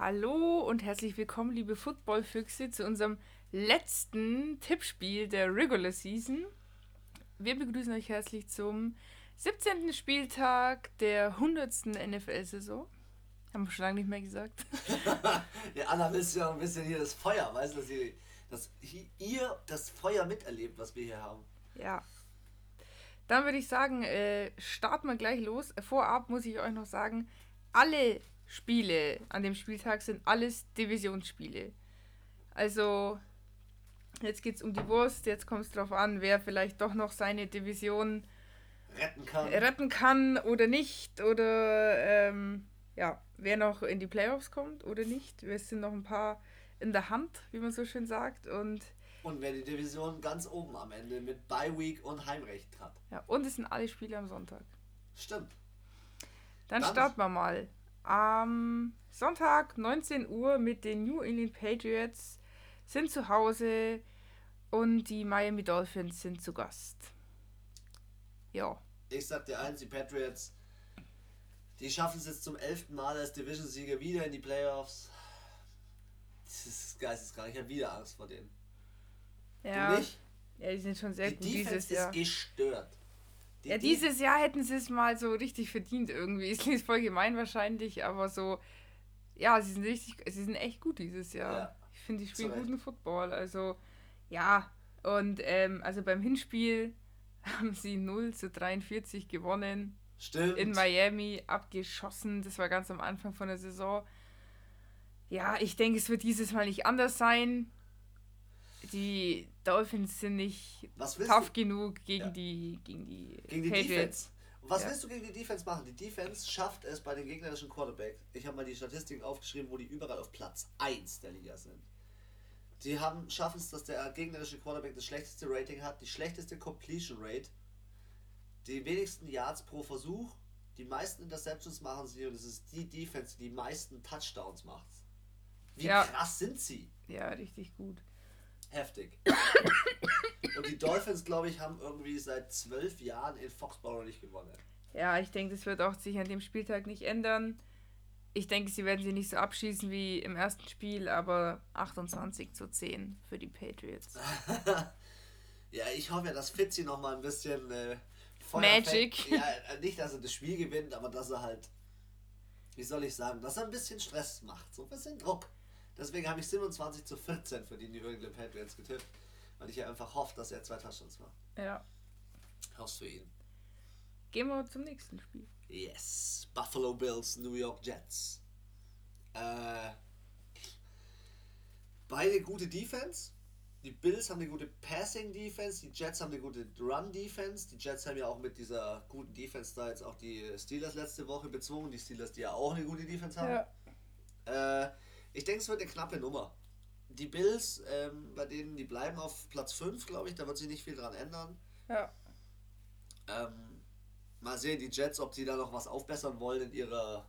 Hallo und herzlich willkommen, liebe Footballfüchse, zu unserem letzten Tippspiel der Regular Season. Wir begrüßen euch herzlich zum 17. Spieltag der 100. NFL-Saison. Haben wir schon lange nicht mehr gesagt. ja, Anna willst ja auch ein bisschen hier das Feuer, weißt du, dass ihr, dass ihr das Feuer miterlebt, was wir hier haben. Ja. Dann würde ich sagen, äh, starten wir gleich los. Vorab muss ich euch noch sagen, alle Spiele an dem Spieltag sind alles Divisionsspiele. Also, jetzt geht es um die Wurst, jetzt kommt es darauf an, wer vielleicht doch noch seine Division retten kann, retten kann oder nicht. Oder ähm, ja, wer noch in die Playoffs kommt oder nicht. Wir sind noch ein paar in der Hand, wie man so schön sagt. Und, und wer die Division ganz oben am Ende mit Bye Week und Heimrecht hat. Ja, und es sind alle Spiele am Sonntag. Stimmt. Dann, Dann starten wir mal am Sonntag 19 Uhr mit den New England Patriots sind zu Hause und die Miami Dolphins sind zu Gast. Ja. Ich sag dir eins, die Patriots, die schaffen es jetzt zum elften Mal als Division-Sieger wieder in die Playoffs. Das ist geisteskrank. Ich habe wieder Angst vor denen. Ja. Du nicht? Ja, die sind schon sehr die gut Defense dieses Jahr. ist gestört. Die, ja, dieses Jahr hätten sie es mal so richtig verdient irgendwie. Es klingt voll gemein wahrscheinlich, aber so, ja, sie sind richtig, sie sind echt gut dieses Jahr. Ja, ich finde, die spielen guten Football. Also, ja, und ähm, also beim Hinspiel haben sie 0 zu 43 gewonnen. Stimmt. In Miami abgeschossen. Das war ganz am Anfang von der Saison. Ja, ich denke, es wird dieses Mal nicht anders sein die Dolphins sind nicht tough du? genug gegen ja. die gegen die, gegen die Defense. was ja. willst du gegen die Defense machen? Die Defense schafft es bei den gegnerischen Quarterbacks. Ich habe mal die Statistiken aufgeschrieben, wo die überall auf Platz 1 der Liga sind. Die haben schaffen es, dass der gegnerische Quarterback das schlechteste Rating hat, die schlechteste Completion Rate, die wenigsten Yards pro Versuch, die meisten Interceptions machen sie und es ist die Defense, die die meisten Touchdowns macht. Wie ja. krass sind sie? Ja, richtig gut heftig. Und die Dolphins, glaube ich, haben irgendwie seit zwölf Jahren in Foxborough nicht gewonnen. Ja, ich denke, das wird auch sich an dem Spieltag nicht ändern. Ich denke, sie werden sie nicht so abschießen wie im ersten Spiel, aber 28 zu 10 für die Patriots. ja, ich hoffe ja, dass Fitzy noch mal ein bisschen äh, Magic. Ja, äh, nicht, dass er das Spiel gewinnt, aber dass er halt, wie soll ich sagen, dass er ein bisschen Stress macht, so ein bisschen Druck. Deswegen habe ich 27 zu 14 für die New England Patriots getippt, weil ich ja einfach hoffe, dass er zwei Touchdowns macht. Ja. Hoffst für ihn. Gehen wir zum nächsten Spiel. Yes. Buffalo Bills, New York Jets. Äh, beide gute Defense. Die Bills haben eine gute Passing Defense, die Jets haben eine gute Run Defense. Die Jets haben ja auch mit dieser guten Defense da jetzt auch die Steelers letzte Woche bezwungen. Die Steelers, die ja auch eine gute Defense haben. Ja. Äh, ich denke, es wird eine knappe Nummer. Die Bills, ähm, bei denen, die bleiben auf Platz 5, glaube ich, da wird sich nicht viel dran ändern. Ja. Ähm, mal sehen, die Jets, ob sie da noch was aufbessern wollen in ihrer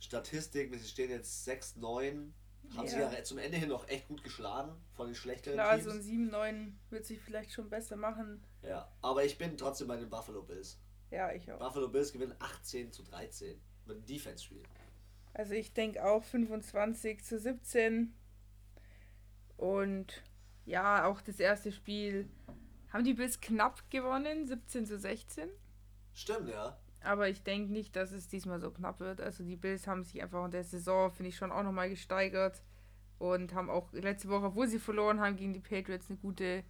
Statistik. Sie stehen jetzt 6-9. Haben ja. sie ja zum Ende hin noch echt gut geschlagen von den schlechteren Klar, Teams. so ein 7-9 wird sich vielleicht schon besser machen. Ja, aber ich bin trotzdem bei den Buffalo Bills. Ja, ich auch. Buffalo Bills gewinnen 18 zu 13 mit dem Defense-Spiel. Also ich denke auch 25 zu 17. Und ja, auch das erste Spiel haben die Bills knapp gewonnen, 17 zu 16. Stimmt, ja. Aber ich denke nicht, dass es diesmal so knapp wird. Also die Bills haben sich einfach in der Saison, finde ich, schon auch nochmal gesteigert. Und haben auch letzte Woche, obwohl sie verloren haben, gegen die Patriots eine gute,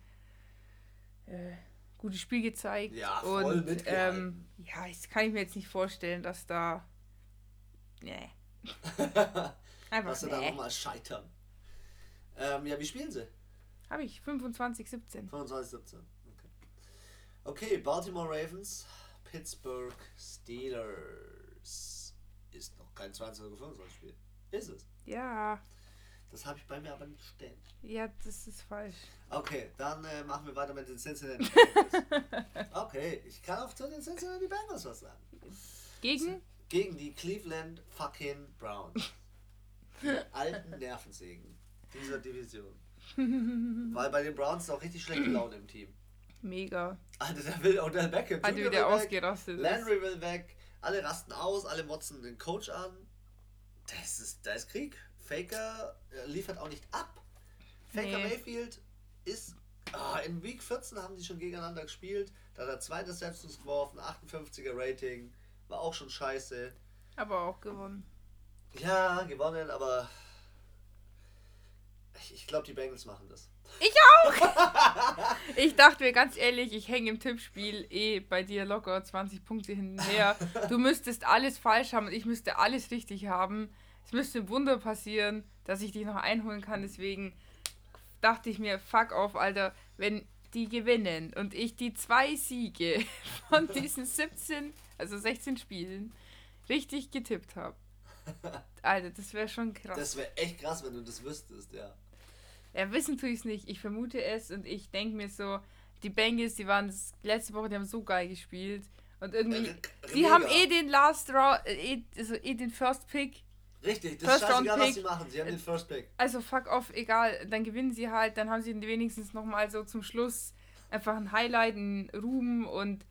äh, gutes Spiel gezeigt. Ja, voll Und ähm, ja, das kann ich mir jetzt nicht vorstellen, dass da. Nee. Einfach sie nee. da nochmal scheitern. Ähm, ja, wie spielen sie? Habe ich, 25, 17. 25, 17. Okay. Okay, Baltimore Ravens, Pittsburgh Steelers. Ist noch kein 22 25 Spiel. Ist es? Ja. Das habe ich bei mir aber nicht stehen. Ja, das ist falsch. Okay, dann äh, machen wir weiter mit den Cincinnati okay, ich kann auch zu den Cincinnati Bengals was sagen. Gegen? Gegen die Cleveland fucking Browns. Die alten Nervensägen dieser Division. Weil bei den Browns ist auch richtig schlechte Laune im Team. Mega. Alter, der will Odell Beckham. Hat wieder ausgerastet. Landry will weg. Alle rasten aus, alle motzen den Coach an. Das ist, da ist Krieg. Faker äh, liefert auch nicht ab. Faker nee. Mayfield ist. Oh, in Week 14 haben die schon gegeneinander gespielt. Da hat er zwei Deceptions geworfen, 58er Rating. War auch schon scheiße. Aber auch gewonnen. Ja, gewonnen, aber ich, glaube, die Bengals machen das. Ich auch! ich dachte mir ganz ehrlich, ich hänge im Tippspiel eh bei dir locker 20 Punkte hinterher. Du müsstest alles falsch haben und ich müsste alles richtig haben. Es müsste ein Wunder passieren, dass ich dich noch einholen kann. Deswegen dachte ich mir, fuck off, Alter, wenn die gewinnen und ich die zwei Siege von diesen 17, also 16 Spielen richtig getippt habe. Alter, das wäre schon krass. Das wäre echt krass, wenn du das wüsstest, ja. Ja, wissen tue ich es nicht. Ich vermute es und ich denke mir so, die Bengals, die waren letzte Woche, die haben so geil gespielt. Und irgendwie, äh, die haben eh den Last Round, äh, eh, also eh den First Pick. Richtig, das First ist scheißegal, was sie machen. Sie haben den First Pick. Also fuck off, egal. Dann gewinnen sie halt, dann haben sie wenigstens nochmal so zum Schluss einfach ein Highlight, ein Ruhm und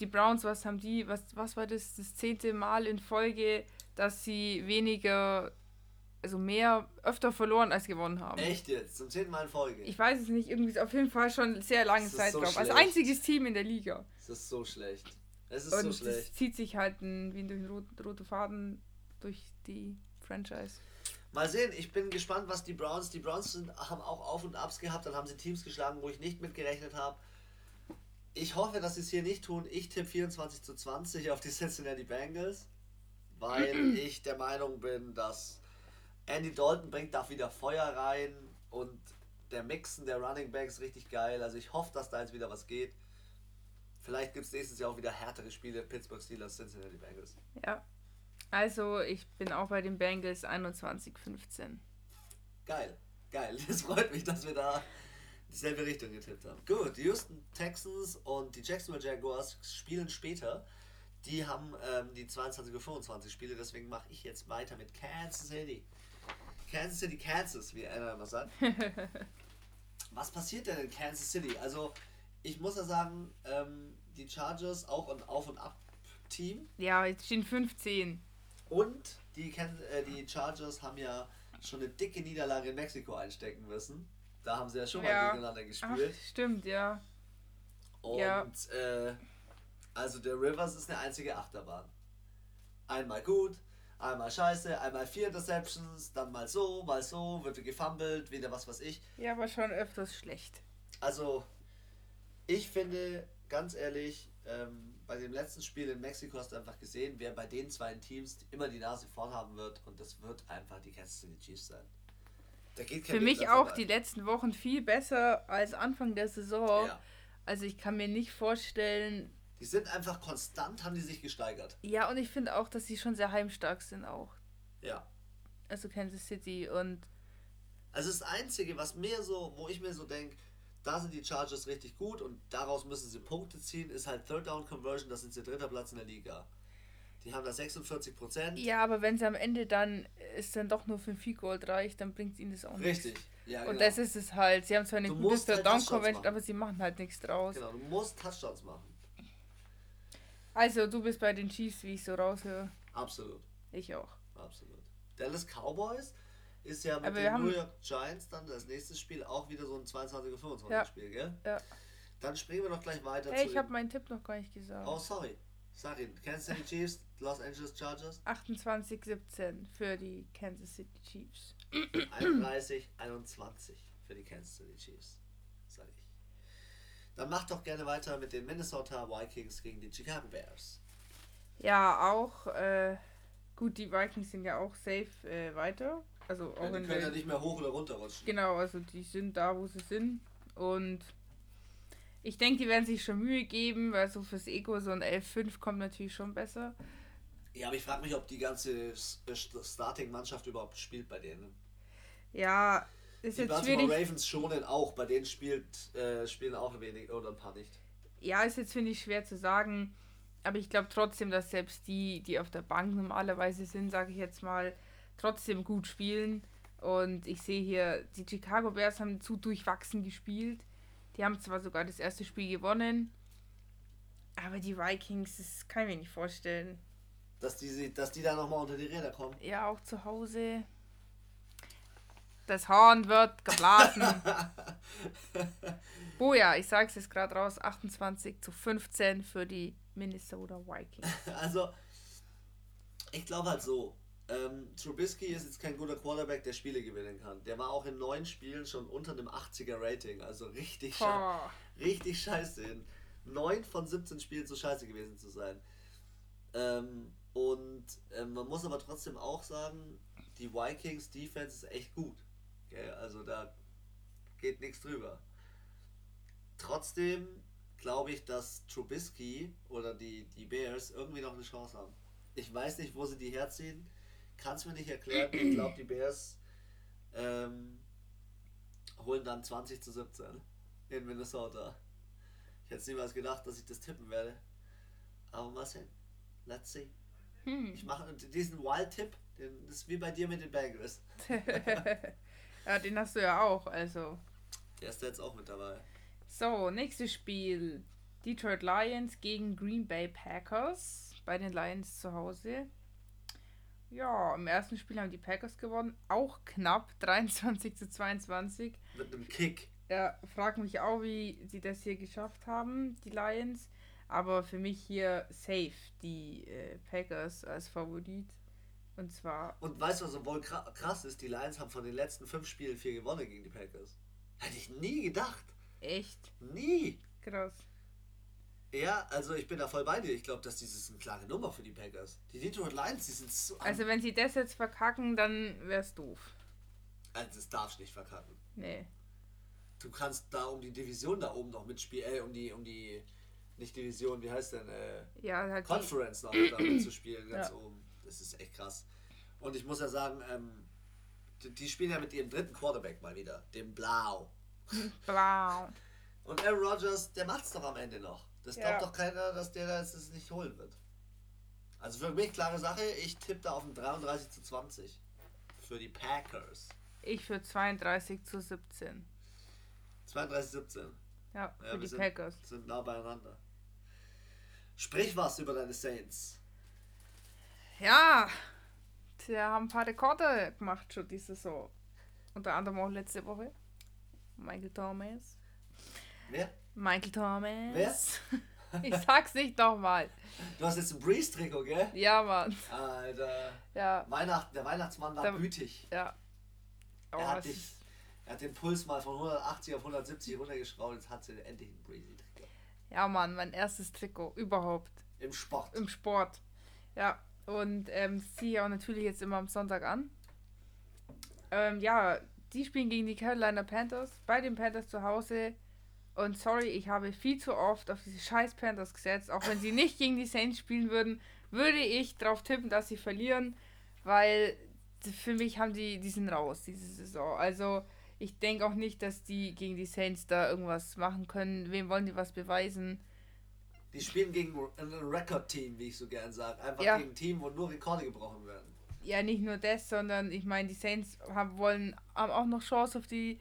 die Browns, was haben die, was, was war das, das zehnte Mal in Folge, dass sie weniger also mehr, öfter verloren als gewonnen haben. Echt jetzt? Zum zehnten Mal in Folge? Ich weiß es nicht, irgendwie ist auf jeden Fall schon sehr lange Zeit so drauf. Als einziges Team in der Liga. Es ist so schlecht. Es ist Und so schlecht. Es zieht sich halt ein, wie durch rot, rote Faden durch die Franchise. Mal sehen, ich bin gespannt, was die Browns. Die Browns sind, haben auch Auf und Abs gehabt, dann haben sie Teams geschlagen, wo ich nicht mitgerechnet habe. Ich hoffe, dass sie es hier nicht tun. Ich tippe 24 zu 20 auf die Cincinnati Bengals, weil ich der Meinung bin, dass Andy Dalton bringt da wieder Feuer rein und der Mixen der Running Backs richtig geil. Also ich hoffe, dass da jetzt wieder was geht. Vielleicht gibt es nächstes Jahr auch wieder härtere Spiele. Pittsburgh Steelers, Cincinnati Bengals. Ja. Also ich bin auch bei den Bengals 21-15. Geil. Geil. Das freut mich, dass wir da dieselbe Richtung getippt haben. Gut, die Houston Texans und die Jacksonville Jaguars spielen später. Die haben ähm, die 22-25 Spiele, deswegen mache ich jetzt weiter mit Kansas City. Kansas City, Kansas, wie einer immer sagt. Was passiert denn in Kansas City? Also, ich muss ja sagen, ähm, die Chargers auch ein Auf- und Ab-Team. Ja, jetzt stehen 15. Und die, äh, die Chargers haben ja schon eine dicke Niederlage in Mexiko einstecken müssen. Da haben sie ja schon ja. mal gegeneinander gespielt. Ach, stimmt, ja. Und ja. Äh, also der Rivers ist eine einzige Achterbahn. Einmal gut, Einmal scheiße, einmal vier Interceptions, dann mal so, mal so, wird gefummelt, wieder was weiß ich. Ja, aber schon öfters schlecht. Also, ich finde, ganz ehrlich, ähm, bei dem letzten Spiel in Mexiko hast du einfach gesehen, wer bei den zwei Teams immer die Nase vorn haben wird und das wird einfach die Kansas City Chiefs sein. Für mich auch die letzten Wochen viel besser als Anfang der Saison. Ja. Also ich kann mir nicht vorstellen, die sind einfach konstant, haben die sich gesteigert. Ja, und ich finde auch, dass sie schon sehr heimstark sind auch. Ja. Also Kansas City und. Also das Einzige, was mir so, wo ich mir so denke, da sind die Chargers richtig gut und daraus müssen sie Punkte ziehen, ist halt Third Down Conversion, das sind sie dritter Platz in der Liga. Die haben da 46 Prozent. Ja, aber wenn sie am Ende dann ist dann doch nur für Field Gold reicht, dann bringt ihnen das auch nichts. Richtig. Ja, und genau. das ist es halt. Sie haben zwar eine du gute halt Down Conversion, aber sie machen halt nichts draus. Genau, du musst Touchdowns machen. Also, du bist bei den Chiefs, wie ich so raushöre. Absolut. Ich auch. Absolut. Dallas Cowboys ist ja mit den New York Giants dann das nächste Spiel auch wieder so ein 22 25 ja. Spiel, gell? Ja. Dann springen wir doch gleich weiter hey, ich habe meinen Tipp noch gar nicht gesagt. Oh, sorry. Sag ihn. Kansas City Chiefs, Los Angeles Chargers? 28-17 für die Kansas City Chiefs. 31-21 für die Kansas City Chiefs. Dann mach doch gerne weiter mit den Minnesota Vikings gegen die Chicago Bears. Ja, auch. Äh, gut, die Vikings sind ja auch safe äh, weiter. Also auch ja, die können ja nicht mehr hoch oder runter rutschen. Genau, also die sind da, wo sie sind. Und ich denke, die werden sich schon Mühe geben, weil so fürs Ego so ein 11-5 kommt natürlich schon besser. Ja, aber ich frage mich, ob die ganze Starting-Mannschaft überhaupt spielt bei denen. Ja, ist die jetzt Baltimore Ravens schonen auch, bei denen spielt, äh, spielen auch wenig oder ein paar nicht. Ja, ist jetzt finde ich schwer zu sagen, aber ich glaube trotzdem, dass selbst die, die auf der Bank normalerweise sind, sage ich jetzt mal, trotzdem gut spielen. Und ich sehe hier, die Chicago Bears haben zu durchwachsen gespielt. Die haben zwar sogar das erste Spiel gewonnen, aber die Vikings, das kann ich mir nicht vorstellen. Dass die, dass die da nochmal unter die Räder kommen. Ja, auch zu Hause. Das Horn wird geblasen. oh ja, ich sag's jetzt gerade raus: 28 zu 15 für die Minnesota Vikings. Also, ich glaube halt so. Ähm, Trubisky ist jetzt kein guter Quarterback, der Spiele gewinnen kann. Der war auch in neun Spielen schon unter einem 80er Rating. Also richtig, sche richtig scheiße. In neun von 17 Spielen so scheiße gewesen zu sein. Ähm, und ähm, man muss aber trotzdem auch sagen, die Vikings Defense ist echt gut. Okay? Also da geht nichts drüber. Trotzdem glaube ich, dass Trubisky oder die, die Bears irgendwie noch eine Chance haben. Ich weiß nicht, wo sie die herziehen. Kann es mir nicht erklären. Ich glaube, die Bears ähm, holen dann 20 zu 17 in Minnesota. Ich hätte niemals gedacht, dass ich das tippen werde. Aber mal sehen. Let's see. Hm. Ich mache diesen Wild-Tipp, das ist wie bei dir mit den Bengals. ja, den hast du ja auch, also. Der ist jetzt auch mit dabei. So, nächstes Spiel. Detroit Lions gegen Green Bay Packers. Bei den Lions zu Hause. Ja, im ersten Spiel haben die Packers gewonnen. Auch knapp, 23 zu 22. Mit einem Kick. Ja, frag mich auch, wie sie das hier geschafft haben, die Lions. Aber für mich hier safe die äh, Packers als Favorit. Und zwar. Und weißt du, was wohl krass ist? Die Lions haben von den letzten fünf Spielen vier gewonnen gegen die Packers. Hätte ich nie gedacht. Echt? Nie. Krass. Ja, also ich bin da voll bei dir. Ich glaube, dass dieses eine klare Nummer für die Packers. Die Detroit Lions, die sind so. Also wenn sie das jetzt verkacken, dann wär's doof. Also das darfst du nicht verkacken. Nee. Du kannst da um die Division da oben noch mitspielen, äh, um die, um die, nicht Division, wie heißt denn, äh, ja, halt Conference noch da mitzuspielen, ganz ja. oben. Das ist echt krass. Und ich muss ja sagen, ähm, die, die spielen ja mit ihrem dritten Quarterback mal wieder, dem Blau. Blau. Und Aaron Rodgers, der macht's doch am Ende noch. Das ja. glaubt doch keiner, dass der das nicht holen wird. Also für mich klare Sache, ich tippe da auf ein 33 zu 20. Für die Packers. Ich für 32 zu 17. 32 zu 17. Ja, für ja, die sind, Packers. Sind nah beieinander. Sprich was über deine Saints. Ja, sie haben ein paar Rekorde gemacht schon diese Saison. Unter anderem auch letzte Woche. Michael Thomas. Wer? Michael Thomas. Wer? Ich sag's nicht nochmal. Du hast jetzt ein Breeze-Trikot, gell? Ja, Mann. Alter. Ja. Weihnachten, der Weihnachtsmann war der, gütig. Ja. Oh, er, hat dich, er hat den Puls mal von 180 auf 170 runtergeschraubt, jetzt hat sie endlich ein Breezy-Trikot. Ja, Mann, mein erstes Trikot überhaupt. Im Sport. Im Sport. Ja. Und ähm, ziehe ich auch natürlich jetzt immer am Sonntag an. Ähm, ja, die spielen gegen die Carolina Panthers. Bei den Panthers zu Hause. Und sorry, ich habe viel zu oft auf diese scheiß Panthers gesetzt. Auch wenn sie nicht gegen die Saints spielen würden, würde ich darauf tippen, dass sie verlieren. Weil für mich haben die, die sind raus diese Saison. Also ich denke auch nicht, dass die gegen die Saints da irgendwas machen können. Wem wollen die was beweisen? Die spielen gegen ein Record-Team, wie ich so gern sage. Einfach ja. gegen ein Team, wo nur Rekorde gebrochen werden. Ja, nicht nur das, sondern ich meine, die Saints haben, wollen, haben auch noch Chance auf die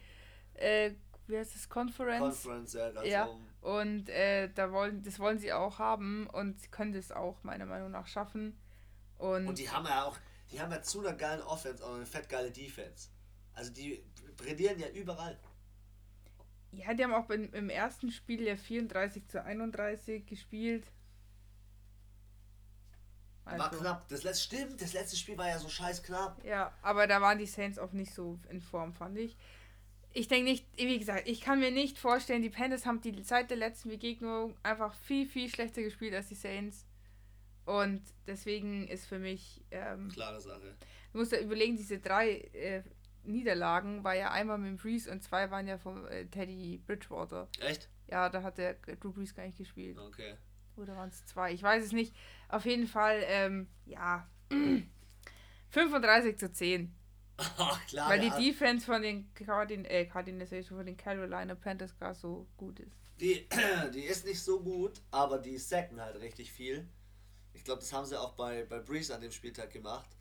äh, wie heißt das, Conference. Conference, ja, ganz ja. Oben. Und äh, da wollen, das wollen sie auch haben und sie können das auch meiner Meinung nach schaffen. Und, und die haben ja auch, die haben ja zu einer geilen Offense und eine fettgeile Defense. Also die brillieren ja überall. Ja, die haben auch im, im ersten Spiel ja 34 zu 31 gespielt. Also. War knapp. Das letzte, stimmt, das letzte Spiel war ja so scheiß knapp. Ja, aber da waren die Saints auch nicht so in Form, fand ich ich denke nicht, wie gesagt, ich kann mir nicht vorstellen, die Panthers haben die seit der letzten Begegnung einfach viel, viel schlechter gespielt als die Saints. Und deswegen ist für mich. Ähm, Klare Sache. Du musst ja überlegen, diese drei äh, Niederlagen war ja einmal mit dem Breeze und zwei waren ja von äh, Teddy Bridgewater. Echt? Ja, da hat der Drew Brees gar nicht gespielt. Okay. Oder waren es zwei? Ich weiß es nicht. Auf jeden Fall, ähm, ja. 35 zu 10. Ach, klar. Weil die Defense von den Cardin äh, Cardinals, von den Carolina Panthers gar so gut ist. Die, die ist nicht so gut, aber die sacken halt richtig viel. Ich glaube, das haben sie auch bei, bei Breeze an dem Spieltag gemacht.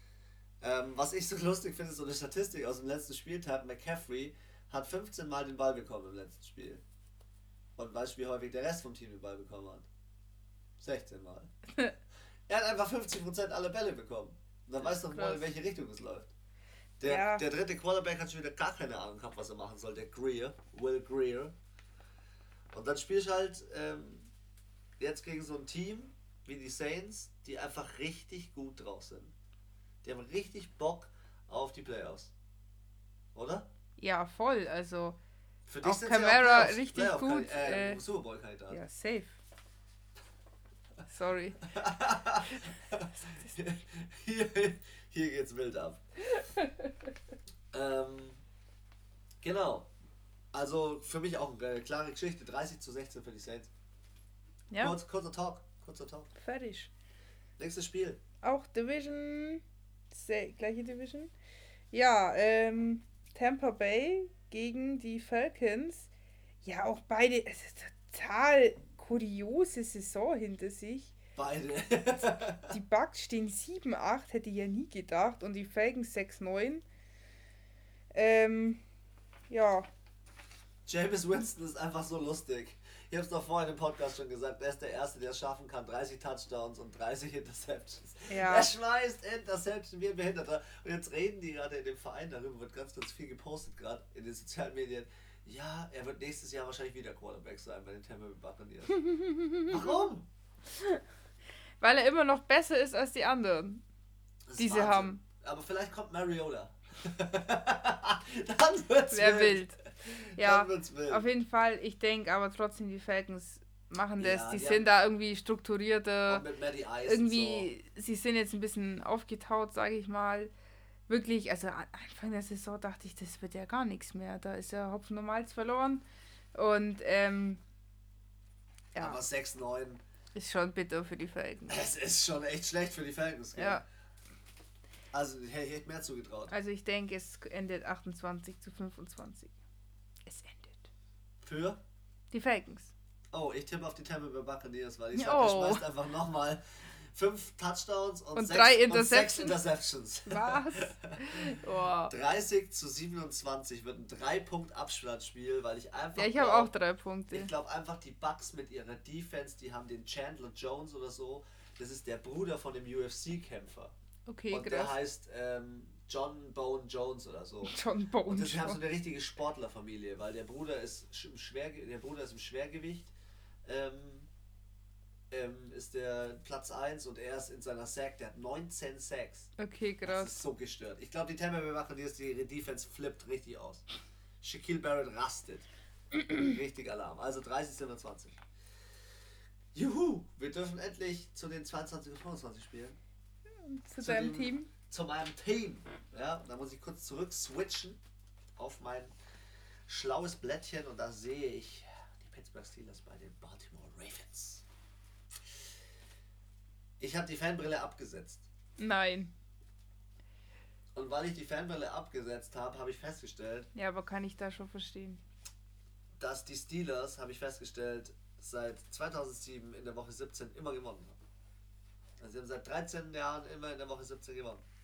Ähm, was ich so lustig finde, ist so eine Statistik aus dem letzten Spieltag. McCaffrey hat 15 Mal den Ball bekommen im letzten Spiel. Und weißt du, wie häufig der Rest vom Team den Ball bekommen hat? 16 Mal. er hat einfach 50% aller Bälle bekommen. Und dann weißt du doch mal, in welche Richtung es läuft. Der, ja. der dritte Quarterback hat schon wieder gar keine Ahnung gehabt, was er machen soll. Der Greer, Will Greer. Und dann spielst du halt ähm, jetzt gegen so ein Team wie die Saints, die einfach richtig gut drauf sind. Die haben richtig Bock auf die Playoffs. Oder? Ja, voll. Also Für dich auch Camara auch richtig Playoff gut. Äh, äh, Super Bowl Kandidat. Ja, safe. Sorry. hier, hier geht's wild ab. ähm, genau. Also für mich auch eine klare Geschichte. 30 zu 16 für die Saints. Ja. Kurz, kurzer Talk. Kurzer Talk. Fertig. Nächstes Spiel. Auch Division. Gleiche Division. Ja, ähm, Tampa Bay gegen die Falcons. Ja, auch beide. Es ist total kuriose Saison hinter sich. Beide. die Bucks stehen 7-8, hätte ich ja nie gedacht. Und die Falcons 6-9. Ähm, ja. James Winston ist einfach so lustig. Ich habe es doch vorhin im Podcast schon gesagt, er ist der Erste, der es schaffen kann. 30 Touchdowns und 30 Interceptions. Ja. Er schmeißt Interception wie ein Behinderter. Und jetzt reden die gerade in dem Verein darüber, wird ganz, ganz viel gepostet gerade in den sozialen Medien. Ja, er wird nächstes Jahr wahrscheinlich wieder Quarterback sein bei den Tampa Bay Buccaneers. Warum? Weil er immer noch besser ist als die anderen, die sie haben. Aber vielleicht kommt Mariola. Dann wird's Wer wild. Ja, auf jeden Fall. Ich denke aber trotzdem, die Falcons machen das. Ja, die, die sind da irgendwie strukturierter. Irgendwie, so. sie sind jetzt ein bisschen aufgetaut, sage ich mal. Wirklich, also Anfang der Saison dachte ich, das wird ja gar nichts mehr. Da ist ja Hopfen Malz verloren. Und ähm, ja. Aber 6-9. Ist schon bitter für die Falcons. Es ist schon echt schlecht für die Falcons. Gell? Ja. Also ich hätte mehr zugetraut. Also ich denke, es endet 28 zu 25. Für? Die Falcons. Oh, ich tippe auf die Tampa Bay Buccaneers, weil ich sage, oh. schmeißt einfach nochmal fünf Touchdowns und, und, sechs, drei Interceptions. und Interceptions. Was? Oh. 30 zu 27 wird ein 3-Punkt-Abschlagsspiel, weil ich einfach. Ja, ich habe auch drei Punkte. Ich glaube einfach, die Bucks mit ihrer Defense, die haben den Chandler Jones oder so. Das ist der Bruder von dem UFC-Kämpfer. Okay, Und krass. der heißt ähm, John Bone Jones oder so. John Bone Und das haben so eine richtige Sportlerfamilie, weil der Bruder ist im, Schwer, der Bruder ist im Schwergewicht. Ähm, ähm, ist der Platz 1 und er ist in seiner Sack, der hat 19 Sacks. Okay, krass. Das ist so gestört. Ich glaube, die Tampa Bay Buccaneers, die Defense flippt richtig aus. Shaquille Barrett rastet. richtig Alarm. Also 30, 27. Juhu, wir dürfen endlich zu den 22 und 25 spielen. Zu, zu deinem Team? Zu meinem Team. Ja, da muss ich kurz zurück switchen auf mein schlaues Blättchen und da sehe ich die Pittsburgh Steelers bei den Baltimore Ravens. Ich habe die Fanbrille abgesetzt. Nein. Und weil ich die Fanbrille abgesetzt habe, habe ich festgestellt. Ja, aber kann ich da schon verstehen. Dass die Steelers, habe ich festgestellt, seit 2007 in der Woche 17 immer gewonnen haben. Also sie haben seit 13 Jahren immer in der Woche 17 gewonnen.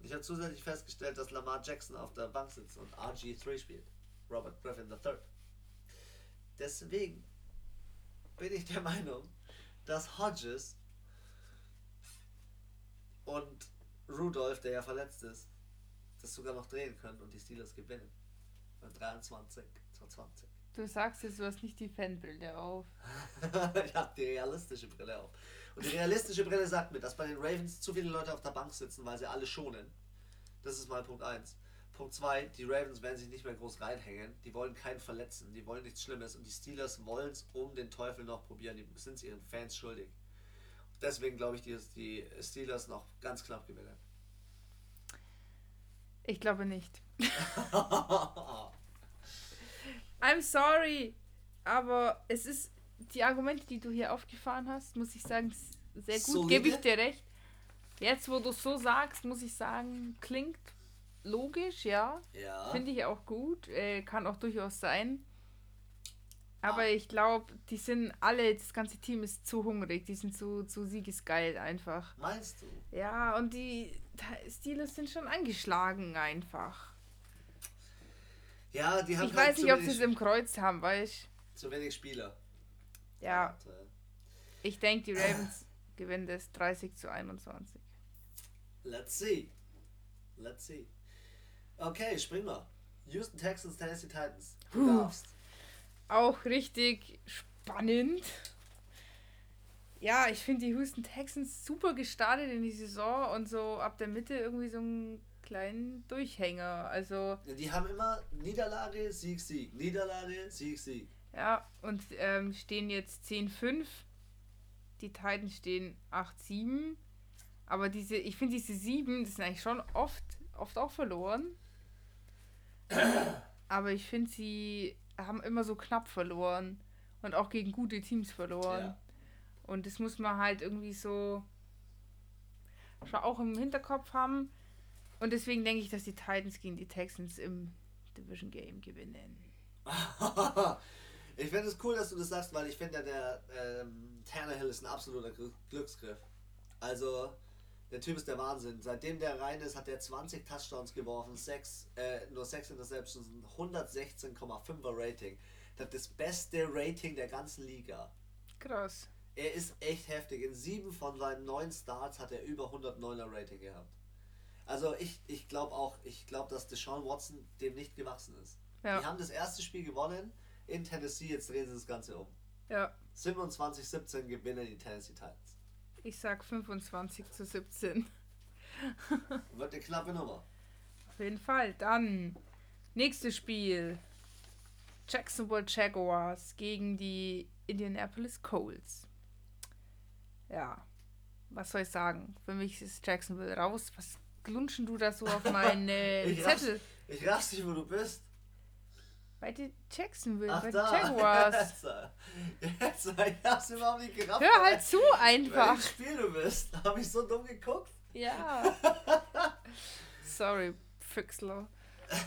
Ich habe zusätzlich festgestellt, dass Lamar Jackson auf der Bank sitzt und RG3 spielt. Robert Griffin III. Deswegen bin ich der Meinung, dass Hodges und Rudolph, der ja verletzt ist, das sogar noch drehen können und die Steelers gewinnen. Bei 23 zu 20. Du sagst jetzt, du hast nicht die Fanbrille auf. ich habe die realistische Brille auf. Die realistische Brille sagt mir, dass bei den Ravens zu viele Leute auf der Bank sitzen, weil sie alle schonen. Das ist mal Punkt 1. Punkt 2, die Ravens werden sich nicht mehr groß reinhängen. Die wollen keinen verletzen, die wollen nichts Schlimmes. Und die Steelers wollen es um den Teufel noch probieren. Die sind es ihren Fans schuldig. Deswegen glaube ich, dass die Steelers noch ganz knapp gewinnen. Ich glaube nicht. I'm sorry, aber es ist die Argumente, die du hier aufgefahren hast, muss ich sagen, sehr gut. So Gebe ich dir recht. Jetzt, wo du es so sagst, muss ich sagen, klingt logisch, ja. Ja. Finde ich auch gut. Äh, kann auch durchaus sein. Aber ah. ich glaube, die sind alle, das ganze Team ist zu hungrig, die sind zu, zu siegesgeil einfach. Meinst du? Ja, und die Steelers sind schon angeschlagen einfach. Ja, die haben Ich halt weiß nicht, ob sie es im Kreuz haben, weißt Zu wenig Spieler. Ja. Ich denke, die Ravens gewinnen das 30 zu 21. Let's see. Let's see. Okay, spring mal. Houston Texans, Tennessee Titans. Du Puh. darfst. Auch richtig spannend. Ja, ich finde die Houston Texans super gestartet in die Saison und so ab der Mitte irgendwie so einen kleinen Durchhänger. Also. Die haben immer Niederlage, Sieg, Sieg. Niederlage, Sieg, Sieg. Ja, und ähm, stehen jetzt 10-5. Die Titans stehen 8-7. Aber diese, ich finde diese 7, das sind eigentlich schon oft, oft auch verloren. Aber ich finde, sie haben immer so knapp verloren. Und auch gegen gute Teams verloren. Ja. Und das muss man halt irgendwie so schon auch im Hinterkopf haben. Und deswegen denke ich, dass die Titans gegen die Texans im Division Game gewinnen. ich finde es cool, dass du das sagst, weil ich finde, der ähm, Tannehill ist ein absoluter Glücksgriff. Also, der Typ ist der Wahnsinn. Seitdem der rein ist, hat er 20 Touchdowns geworfen, 6, äh, nur 6 Interceptions, 116,5er Rating. Das hat das beste Rating der ganzen Liga. Krass. Er ist echt heftig. In sieben von seinen neun Starts hat er über 109er Rating gehabt. Also ich, ich glaube auch, ich glaube, dass Deshaun Watson dem nicht gewachsen ist. Ja. Die haben das erste Spiel gewonnen in Tennessee, jetzt drehen sie das Ganze um. Ja. 27-17 gewinnen die Tennessee Titans. Ich sag 25 zu 17. Wird eine knappe Nummer. Auf jeden Fall. Dann nächstes Spiel. Jacksonville Jaguars gegen die Indianapolis Colts. Ja, was soll ich sagen? Für mich ist Jacksonville raus. Was glunschen du da so auf meine ich Zettel? Raff's, ich raff's nicht, wo du bist. Bei den Jacksonville, Ach, bei den Jaguars. Jetzt, ich hab's überhaupt nicht gerafft. Hör halt zu einfach. Welches Spiel du bist. Hab ich so dumm geguckt? Ja. Sorry, Füchsler.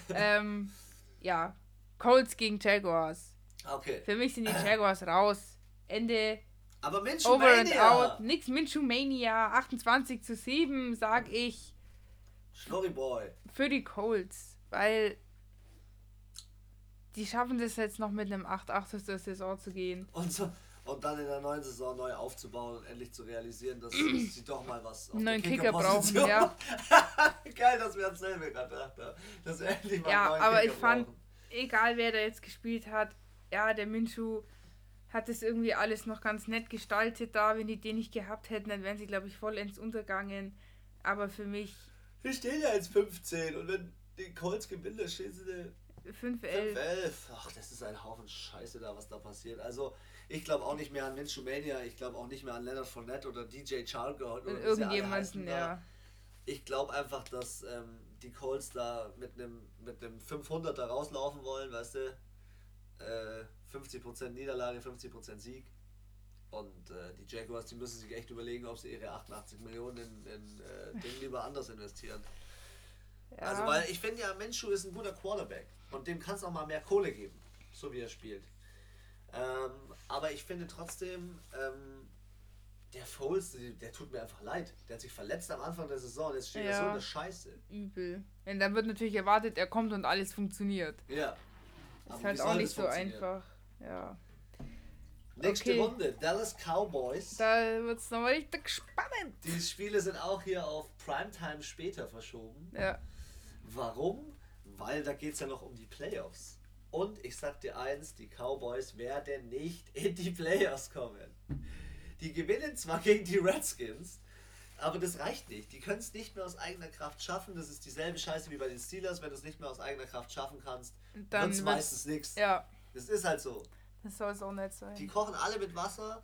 ähm, ja, Colts gegen Jaguars. Okay. Für mich sind die Jaguars raus. Ende. Aber Minshew Over and out. Nix Minshew Mania. 28 zu 7, sag ich. Sorry Boy. Für die Colts. Weil die schaffen das jetzt noch mit einem 8-8 aus der Saison zu gehen. Und, so, und dann in der neuen Saison neu aufzubauen und endlich zu realisieren, dass sie doch mal was einen neuen Kicker, Kicker brauchen, ja. Geil, dass wir dasselbe gerade gedacht haben. Dass wir endlich mal ja, aber Kicker ich fand, brauchen. egal wer da jetzt gespielt hat, ja, der Minshu hat es irgendwie alles noch ganz nett gestaltet da. Wenn die den nicht gehabt hätten, dann wären sie, glaube ich, vollends untergangen. Aber für mich. Wir stehen ja jetzt 15 und wenn die Colts gewinnen, dann stehen sie 5-11. 5-11. Ach, das ist ein Haufen Scheiße da, was da passiert. Also, ich glaube auch nicht mehr an Minshumania, ich glaube auch nicht mehr an Leonard Fournette oder DJ Charger oder irgendjemanden, ja. Ich glaube einfach, dass ähm, die Colts da mit einem mit einem 500er rauslaufen wollen, weißt du? Äh, 50% Niederlage, 50% Sieg. Und äh, die Jaguars, die müssen sich echt überlegen, ob sie ihre 88 Millionen in, in äh, Dinge lieber anders investieren. Ja. Also, weil ich finde ja, Menschu ist ein guter Quarterback und dem kannst du auch mal mehr Kohle geben, so wie er spielt. Ähm, aber ich finde trotzdem, ähm, der Foles, der tut mir einfach leid. Der hat sich verletzt am Anfang der Saison. Jetzt steht ja, so eine Scheiße. Übel. Und dann wird natürlich erwartet, er kommt und alles funktioniert. Ja. Ist halt auch nicht so einfach. Ja. Nächste okay. Runde, Dallas Cowboys. Da wird es nochmal richtig spannend. Die Spiele sind auch hier auf Primetime später verschoben. Ja. Warum? Weil da geht es ja noch um die Playoffs. Und ich sag dir eins, die Cowboys werden nicht in die Playoffs kommen. Die gewinnen zwar gegen die Redskins, aber das reicht nicht. Die können es nicht mehr aus eigener Kraft schaffen. Das ist dieselbe Scheiße wie bei den Steelers. Wenn du es nicht mehr aus eigener Kraft schaffen kannst, dann es meistens nichts. Ja. Das ist halt so. Das soll es auch nicht sein. Die kochen alle mit Wasser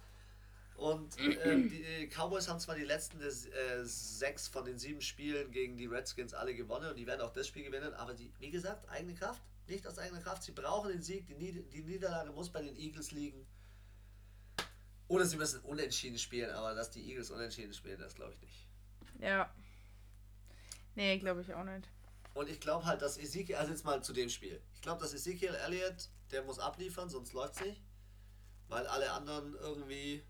und äh, die Cowboys haben zwar die letzten des, äh, sechs von den sieben Spielen gegen die Redskins alle gewonnen und die werden auch das Spiel gewinnen, aber die, wie gesagt, eigene Kraft, nicht aus eigener Kraft. Sie brauchen den Sieg, die, Nied die Niederlage muss bei den Eagles liegen. Oder sie müssen unentschieden spielen, aber dass die Eagles unentschieden spielen, das glaube ich nicht. Ja. Nee, glaube ich auch nicht. Und ich glaube halt, dass Ezekiel, also jetzt mal zu dem Spiel. Ich glaube, dass Ezekiel Elliott, der muss abliefern, sonst läuft es nicht. Weil alle anderen irgendwie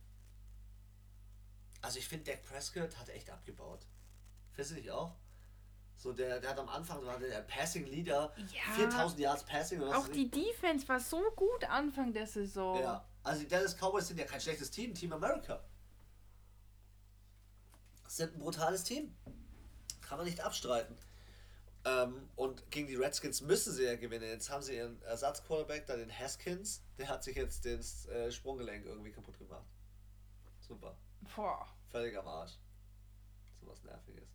also ich finde, Dak Prescott hat echt abgebaut. Findest du nicht auch? So, der, der hat am Anfang war der Passing Leader, ja, 4000 Yards Passing. auch die Defense war so gut Anfang der Saison. Ja, also die Dallas Cowboys sind ja kein schlechtes Team, Team America. Sind ein brutales Team. Kann man nicht abstreiten. Ähm, und gegen die Redskins müssen sie ja gewinnen. Jetzt haben sie ihren Ersatzquarterback, da den Haskins, der hat sich jetzt das äh, Sprunggelenk irgendwie kaputt gemacht. Super. Boah. Völlig am Arsch. So was Nerviges.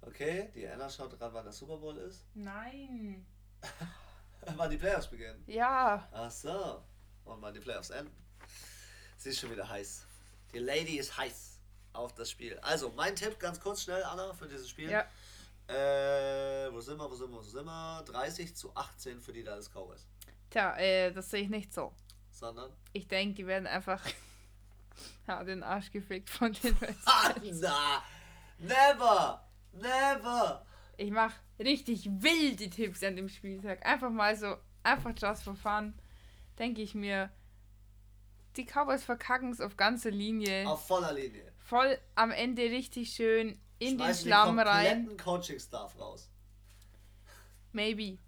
Okay, die Anna schaut dran, wann der Super Bowl ist. Nein. wann die Playoffs beginnen. Ja. Ach so. Und wann die Playoffs enden. Sie ist schon wieder heiß. Die Lady ist heiß auf das Spiel. Also, mein Tipp ganz kurz schnell, Anna, für dieses Spiel. Ja. Äh, wo sind wir, wo sind wir, wo sind wir? 30 zu 18 für die Dallas Cowboys. Tja, äh, das sehe ich nicht so. Sondern? Ich denke, die werden einfach ja, den Arsch gefickt von den Redskins. Na, never, never. Ich mache richtig wilde Tipps an dem Spieltag. Einfach mal so, einfach just for fun. Denke ich mir, die Cowboys verkacken es auf ganze Linie. Auf voller Linie. Voll am Ende richtig schön in den Schlamm den rein. Coaching-Staff raus. Maybe.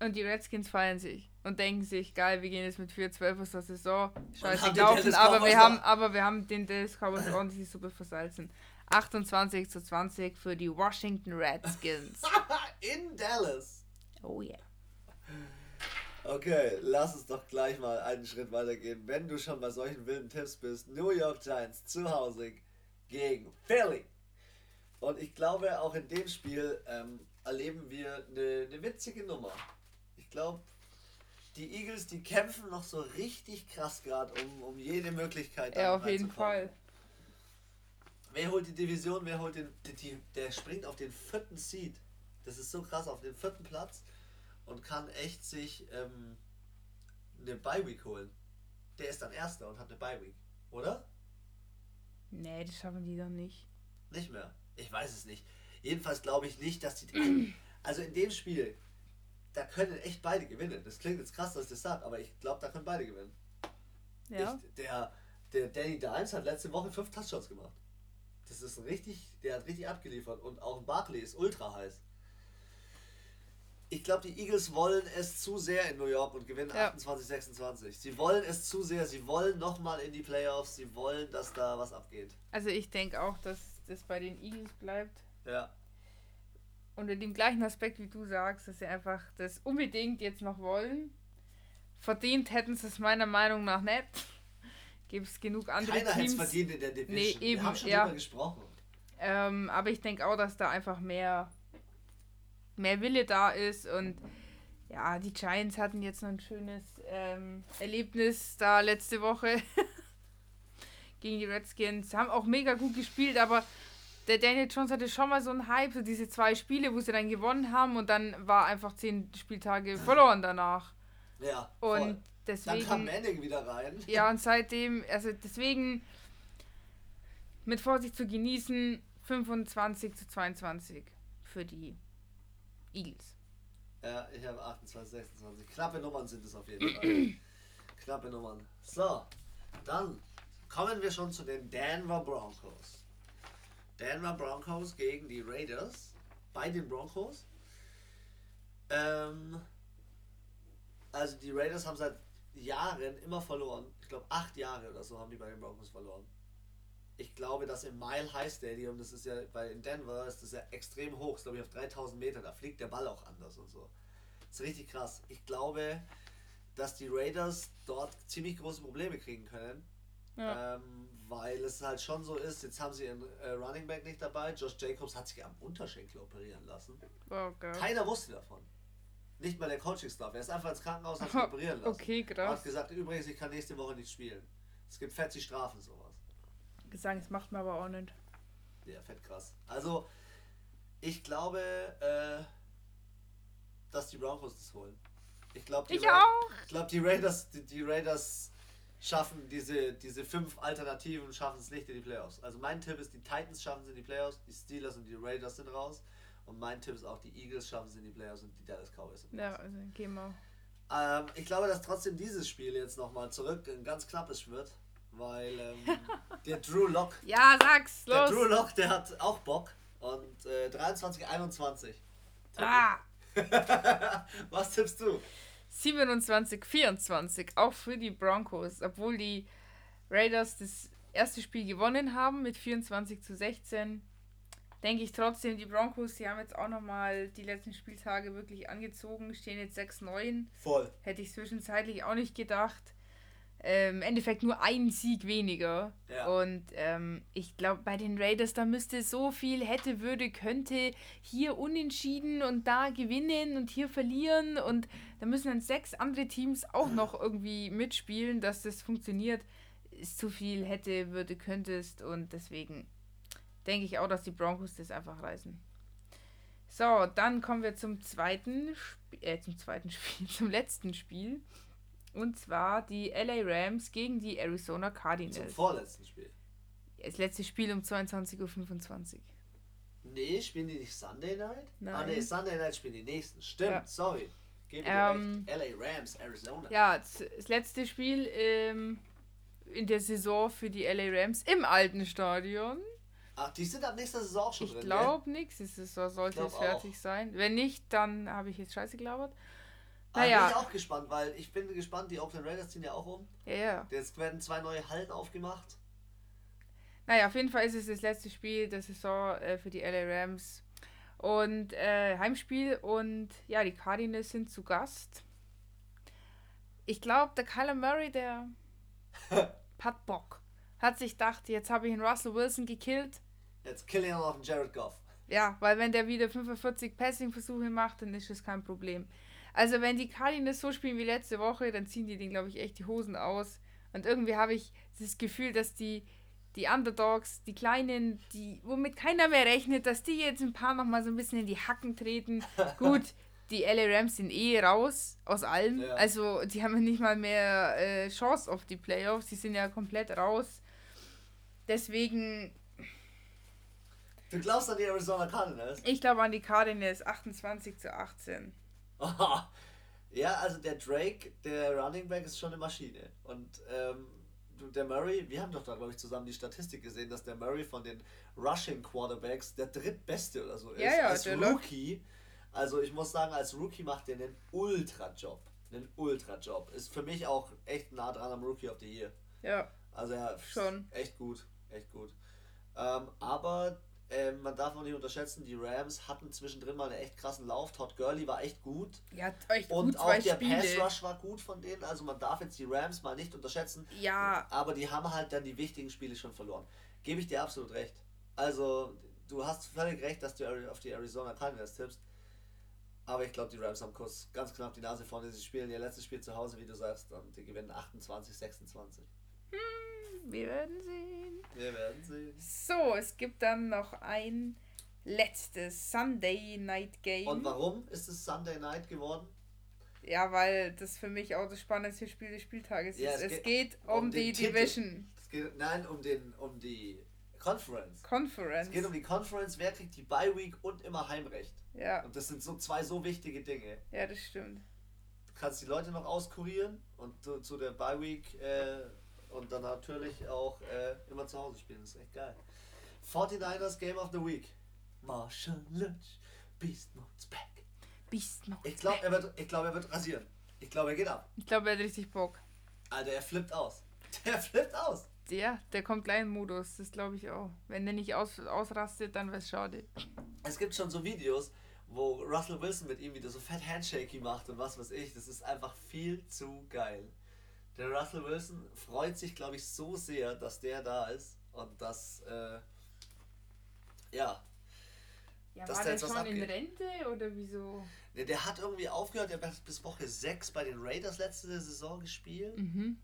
Und die Redskins feiern sich und denken sich, geil, wir gehen jetzt mit 4-12 aus der Saison. Scheiße gelaufen, aber wir, haben, aber wir haben den Dallas Cowboys ordentlich Suppe versalzen. 28 zu 20 für die Washington Redskins. In Dallas. Oh yeah. Okay, lass uns doch gleich mal einen Schritt weitergehen. Wenn du schon bei solchen wilden Tipps bist, New York Giants zu Hause gegen Philly. Und ich glaube, auch in dem Spiel ähm, erleben wir eine, eine witzige Nummer. Ich glaube, die Eagles, die kämpfen noch so richtig krass gerade um, um jede Möglichkeit. Ja, auf jeden Fall. Wer holt die Division, wer holt den. Die, die, der springt auf den vierten Seed. Das ist so krass, auf den vierten Platz und kann echt sich ähm, eine Bye-Week holen. Der ist dann Erster und hat eine Bye-Week, oder? Nee, das schaffen die dann nicht. Nicht mehr. Ich weiß es nicht. Jedenfalls glaube ich nicht, dass die. Also in dem Spiel, da können echt beide gewinnen. Das klingt jetzt krass, dass ich das sage, aber ich glaube, da können beide gewinnen. Ja. Ich, der, der Danny Dimes hat letzte Woche fünf Touchdowns gemacht. Das ist richtig, der hat richtig abgeliefert und auch Barkley ist ultra heiß ich glaube, die Eagles wollen es zu sehr in New York und gewinnen ja. 28, 26. Sie wollen es zu sehr. Sie wollen nochmal in die Playoffs. Sie wollen, dass da was abgeht. Also ich denke auch, dass das bei den Eagles bleibt. Ja. Unter dem gleichen Aspekt, wie du sagst, dass sie einfach das unbedingt jetzt noch wollen. Verdient hätten sie es meiner Meinung nach nicht. Gibt es genug andere Keiner Teams. Keiner verdient in der Division. Nee, eben, Wir haben schon ja. drüber gesprochen. Ähm, aber ich denke auch, dass da einfach mehr mehr Wille da ist und ja, die Giants hatten jetzt noch ein schönes ähm, Erlebnis da letzte Woche gegen die Redskins. Haben auch mega gut gespielt, aber der Daniel Jones hatte schon mal so einen Hype, so diese zwei Spiele, wo sie dann gewonnen haben und dann war einfach zehn Spieltage verloren danach. Ja. Voll. Und deswegen. Dann kam Manning wieder rein. Ja, und seitdem, also deswegen mit Vorsicht zu genießen, 25 zu 22 für die Eagles. Ja, ich habe 28, 26. Knappe Nummern sind es auf jeden Fall. Knappe Nummern. So, dann kommen wir schon zu den Denver Broncos. Denver Broncos gegen die Raiders. Bei den Broncos. Ähm, also die Raiders haben seit Jahren immer verloren. Ich glaube, acht Jahre oder so haben die bei den Broncos verloren ich glaube, dass im Mile High Stadium, das ist ja bei in Denver, ist das ja extrem hoch, ist glaube ich auf 3000 Meter, da fliegt der Ball auch anders und so. Das ist richtig krass. Ich glaube, dass die Raiders dort ziemlich große Probleme kriegen können. Ja. Ähm, weil es halt schon so ist, jetzt haben sie ihren äh, Running Back nicht dabei. Josh Jacobs hat sich am Unterschenkel operieren lassen. Okay. Keiner wusste davon. Nicht mal der Coaching-Staff. Er ist einfach ins Krankenhaus und hat sich operieren lassen. Okay, krass. hat gesagt, übrigens, ich kann nächste Woche nicht spielen. Es gibt fetzig Strafen, sowas sagen, das macht man aber auch nicht. Ja, fett krass. Also, ich glaube, äh, dass die Broncos das holen. Ich glaube, die, Ra auch. Ich glaube, die Raiders, die, die, Raiders schaffen diese, diese fünf Alternativen schaffen es nicht in die Playoffs. Also mein Tipp ist, die Titans schaffen es in die Playoffs, die Steelers und die Raiders sind raus. Und mein Tipp ist auch, die Eagles schaffen es in die Playoffs und die Dallas Cowboys sind raus. Ja, also gehen wir. Ähm, ich glaube, dass trotzdem dieses Spiel jetzt nochmal zurück ein ganz knappes wird weil ähm, der Drew Lock. Ja, sag's, los. Der Drew Lock, der hat auch Bock. Und äh, 23, 21. Ah. Was tippst du? 27, 24, auch für die Broncos, obwohl die Raiders das erste Spiel gewonnen haben mit 24 zu 16. denke ich trotzdem, die Broncos, die haben jetzt auch nochmal die letzten Spieltage wirklich angezogen, stehen jetzt 6-9. Voll. Hätte ich zwischenzeitlich auch nicht gedacht. Ähm, Im Endeffekt nur ein Sieg weniger. Ja. Und ähm, ich glaube, bei den Raiders, da müsste so viel hätte, würde, könnte hier unentschieden und da gewinnen und hier verlieren. Und da müssen dann sechs andere Teams auch noch irgendwie mitspielen, dass das funktioniert. Ist zu viel hätte, würde, könntest. Und deswegen denke ich auch, dass die Broncos das einfach reißen. So, dann kommen wir zum zweiten, Sp äh, zum zweiten Spiel, zum letzten Spiel. Und zwar die LA Rams gegen die Arizona Cardinals. Zum vorletzten Spiel. Das letzte Spiel um 22.25 Uhr. Nee, spielen die nicht Sunday Night? Nein. Ah, nee, Sunday Night spielen die nächsten. Stimmt, ja. sorry. ähm, LA Rams, Arizona. Ja, das letzte Spiel ähm, in der Saison für die LA Rams im alten Stadion. Ach, die sind ab nächster Saison auch schon ich drin. Ich glaube, nächste Saison sollte es fertig auch. sein. Wenn nicht, dann habe ich jetzt Scheiße gelabert. Naja. bin ich auch gespannt, weil ich bin gespannt, die Oakland Raiders ziehen ja auch um. Ja, ja. Jetzt werden zwei neue Hallen aufgemacht. Naja, auf jeden Fall ist es das letzte Spiel der Saison äh, für die LA Rams. Und äh, Heimspiel und ja, die Cardinals sind zu Gast. Ich glaube, der Kyler Murray, der hat Bock. Hat sich gedacht, jetzt habe ich einen Russell Wilson gekillt. Jetzt kill ich noch einen Jared Goff. Ja, weil wenn der wieder 45 Passing-Versuche macht, dann ist das kein Problem. Also wenn die Cardinals so spielen wie letzte Woche, dann ziehen die den, glaube ich, echt die Hosen aus. Und irgendwie habe ich das Gefühl, dass die, die Underdogs, die Kleinen, die, womit keiner mehr rechnet, dass die jetzt ein paar nochmal so ein bisschen in die Hacken treten. Gut, die LA Rams sind eh raus aus allem. Ja. Also die haben nicht mal mehr äh, Chance auf die Playoffs. Die sind ja komplett raus. Deswegen Du glaubst an die Arizona Cardinals? Ich glaube an die Cardinals 28 zu 18. ja, also der Drake, der Running Back ist schon eine Maschine. Und ähm, der Murray, wir haben doch da, glaube ich, zusammen die Statistik gesehen, dass der Murray von den Rushing Quarterbacks der drittbeste oder so ist. Ja, ja, als Rookie. Also ich muss sagen, als Rookie macht der einen Ultra-Job. Einen Ultra-Job. Ist für mich auch echt nah dran am Rookie of the Year. Ja. Also er schon. echt gut. Echt gut. Ähm, aber ähm, man darf auch nicht unterschätzen, die Rams hatten zwischendrin mal einen echt krassen Lauf. Todd Gurley war echt gut. Ja, echt Und gut, auch der Spiele. Pass Rush war gut von denen. Also man darf jetzt die Rams mal nicht unterschätzen. Ja. Aber die haben halt dann die wichtigen Spiele schon verloren. Gebe ich dir absolut recht. Also du hast völlig recht, dass du auf die Arizona Cardinals tippst. Aber ich glaube, die Rams haben kurz ganz knapp die Nase vorne. Sie spielen ihr letztes Spiel zu Hause, wie du sagst, und die gewinnen 28, 26. Hm. Wir werden sehen. Wir werden sehen. So, es gibt dann noch ein letztes Sunday Night Game. Und warum ist es Sunday Night geworden? Ja, weil das für mich auch das spannendste Spiel des Spieltages ja, ist. Es, es geht, geht, um, um die Division. Es geht, nein, um, den, um die Conference. Conference. Es geht um die Conference, wer kriegt die Bye Week und immer Heimrecht. Ja. Und das sind so zwei so wichtige Dinge. Ja, das stimmt. Du kannst die Leute noch auskurieren und zu, zu der Bye Week äh, und dann natürlich auch äh, immer zu Hause spielen. Das ist echt geil. 49ers Game of the Week. Marshall Lynch. Beast Mode's back. Beast Mode. Ich glaube, er, wird, glaub, er wird rasieren. Ich glaube, er geht ab. Ich glaube, er hat richtig Bock. Alter, er flippt aus. Der flippt aus. Der, der kommt gleich in Modus. Das glaube ich auch. Wenn der nicht aus, ausrastet, dann wäre es schade. Es gibt schon so Videos, wo Russell Wilson mit ihm wieder so fett Handshakey macht und was weiß ich. Das ist einfach viel zu geil der Russell Wilson freut sich, glaube ich, so sehr, dass der da ist und dass, äh, ja. Ja, dass war der, schon in Rente oder wieso? Der, der hat irgendwie aufgehört, der hat bis Woche 6 bei den Raiders letzte Saison gespielt. Mhm.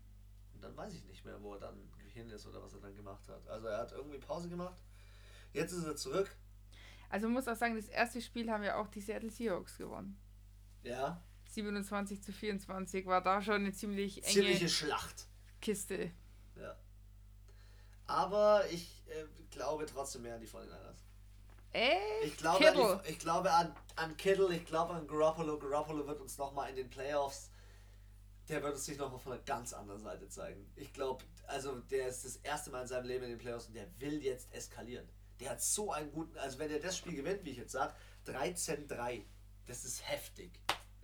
Und dann weiß ich nicht mehr, wo er dann hin ist oder was er dann gemacht hat. Also er hat irgendwie Pause gemacht. Jetzt ist er zurück. Also man muss auch sagen, das erste Spiel haben ja auch die Seattle Seahawks gewonnen. Ja. 27 zu 24 war da schon eine ziemlich enge Ziemliche Schlacht. Kiste. Ja. Aber ich äh, glaube trotzdem mehr an die 49ers. Echt? Ich glaube, an die, ich glaube an, an Kittle, ich glaube an Garoppolo. Garoppolo wird uns nochmal in den Playoffs, der wird uns sich nochmal von einer ganz anderen Seite zeigen. Ich glaube, also der ist das erste Mal in seinem Leben in den Playoffs und der will jetzt eskalieren. Der hat so einen guten, also wenn er das Spiel gewinnt, wie ich jetzt sage, 13-3, das ist heftig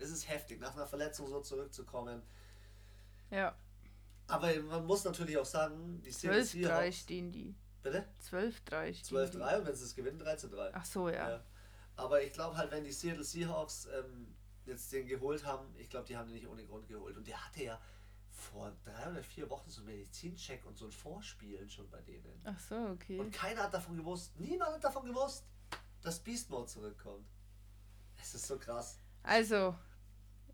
es ist heftig, nach einer Verletzung so zurückzukommen. Ja. Aber man muss natürlich auch sagen, die Seahawks. stehen die. Bitte? 12-3. 12-3 und wenn sie es gewinnen, 13-3. Ach so, ja. ja. Aber ich glaube halt, wenn die Seattle Seahawks ähm, jetzt den geholt haben, ich glaube, die haben den nicht ohne Grund geholt. Und der hatte ja vor drei oder vier Wochen so einen Medizincheck und so ein Vorspielen schon bei denen. Ach so, okay. Und keiner hat davon gewusst, niemand hat davon gewusst, dass Beast Mode zurückkommt. Es ist so krass. Also,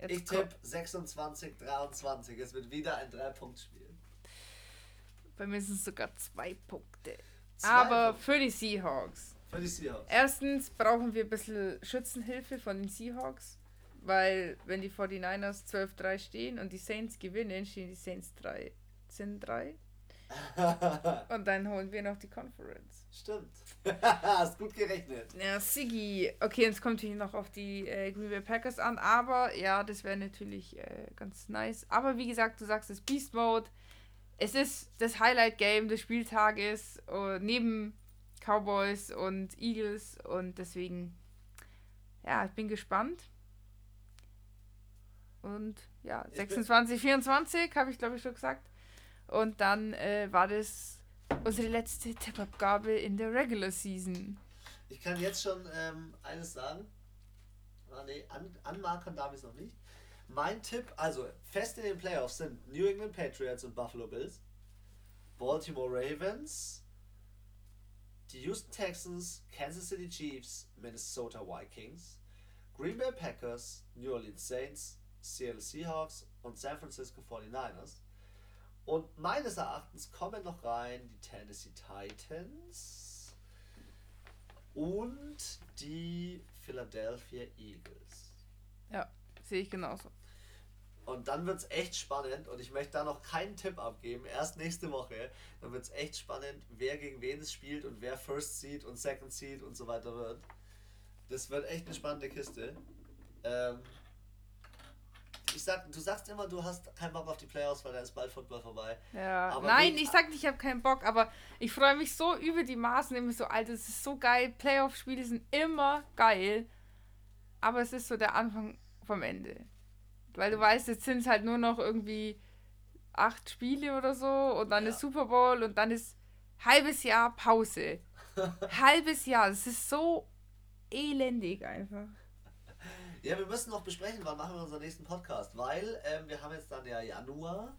ich tippe 26, 23. Es wird wieder ein Drei-Punkt-Spiel. Bei mir sind es sogar zwei Punkte. Zwei Aber Punkte. für die Seahawks. Für die Seahawks. Erstens brauchen wir ein bisschen Schützenhilfe von den Seahawks. Weil, wenn die 49ers 12-3 stehen und die Saints gewinnen, stehen die Saints 3. Sind 3. und dann holen wir noch die Conference. Stimmt. Hast gut gerechnet. Ja, Siggi. Okay, jetzt kommt hier noch auf die äh, Green Bay Packers an, aber ja, das wäre natürlich äh, ganz nice. Aber wie gesagt, du sagst es Beast Mode. Es ist das Highlight-Game des Spieltages uh, neben Cowboys und Eagles und deswegen, ja, ich bin gespannt. Und ja, 26, 24 habe ich glaube ich schon gesagt. Und dann äh, war das unsere letzte Tippabgabe in der Regular Season. Ich kann jetzt schon ähm, eines sagen. Ah, nee, an, anmarkern darf ich es noch nicht. Mein Tipp, also fest in den Playoffs sind New England Patriots und Buffalo Bills, Baltimore Ravens, die Houston Texans, Kansas City Chiefs, Minnesota Vikings, Green Bay Packers, New Orleans Saints, Seattle Seahawks und San Francisco 49ers. Und meines Erachtens kommen noch rein die Tennessee Titans und die Philadelphia Eagles. Ja, sehe ich genauso. Und dann wird es echt spannend und ich möchte da noch keinen Tipp abgeben. Erst nächste Woche. Dann wird es echt spannend, wer gegen wen es spielt und wer First Seed und Second Seed und so weiter wird. Das wird echt eine spannende Kiste. Ähm, ich sag, du sagst immer, du hast keinen Bock auf die Playoffs, weil da ist bald Football vorbei. Ja. Aber Nein, ich sag nicht, ich habe keinen Bock, aber ich freue mich so über die Maßen, immer so, Alter, es ist so geil. Playoff-Spiele sind immer geil. Aber es ist so der Anfang vom Ende. Weil du weißt, jetzt sind es halt nur noch irgendwie acht Spiele oder so und dann ja. ist Super Bowl und dann ist halbes Jahr Pause. halbes Jahr. Es ist so elendig einfach. Ja, wir müssen noch besprechen, wann machen wir unseren nächsten Podcast, weil ähm, wir haben jetzt dann ja Januar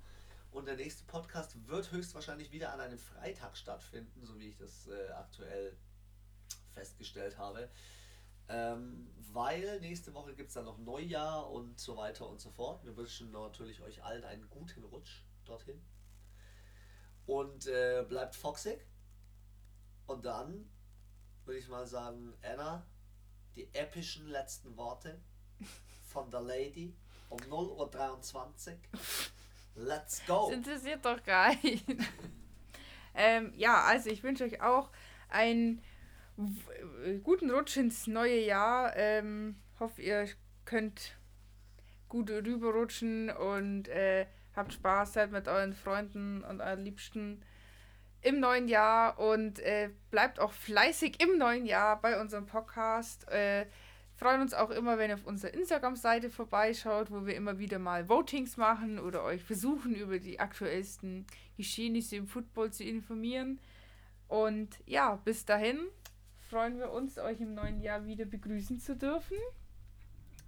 und der nächste Podcast wird höchstwahrscheinlich wieder an einem Freitag stattfinden, so wie ich das äh, aktuell festgestellt habe. Ähm, weil nächste Woche gibt es dann noch Neujahr und so weiter und so fort. Wir wünschen natürlich euch allen einen guten Rutsch dorthin. Und äh, bleibt foxig. Und dann würde ich mal sagen, Anna, die epischen letzten Worte von der Lady um 0.23 Uhr. Let's go! Das interessiert doch gar nicht. ähm, ja, also ich wünsche euch auch einen guten Rutsch ins neue Jahr. Ähm, hoffe, ihr könnt gut rüberrutschen und äh, habt Spaß, seid mit euren Freunden und euren Liebsten im neuen Jahr und äh, bleibt auch fleißig im neuen Jahr bei unserem Podcast. Äh, freuen uns auch immer, wenn ihr auf unserer Instagram-Seite vorbeischaut, wo wir immer wieder mal Votings machen oder euch versuchen, über die aktuellsten Geschehnisse im Football zu informieren. Und ja, bis dahin freuen wir uns, euch im neuen Jahr wieder begrüßen zu dürfen.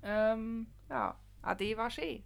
Ähm, ja, Ade Vache.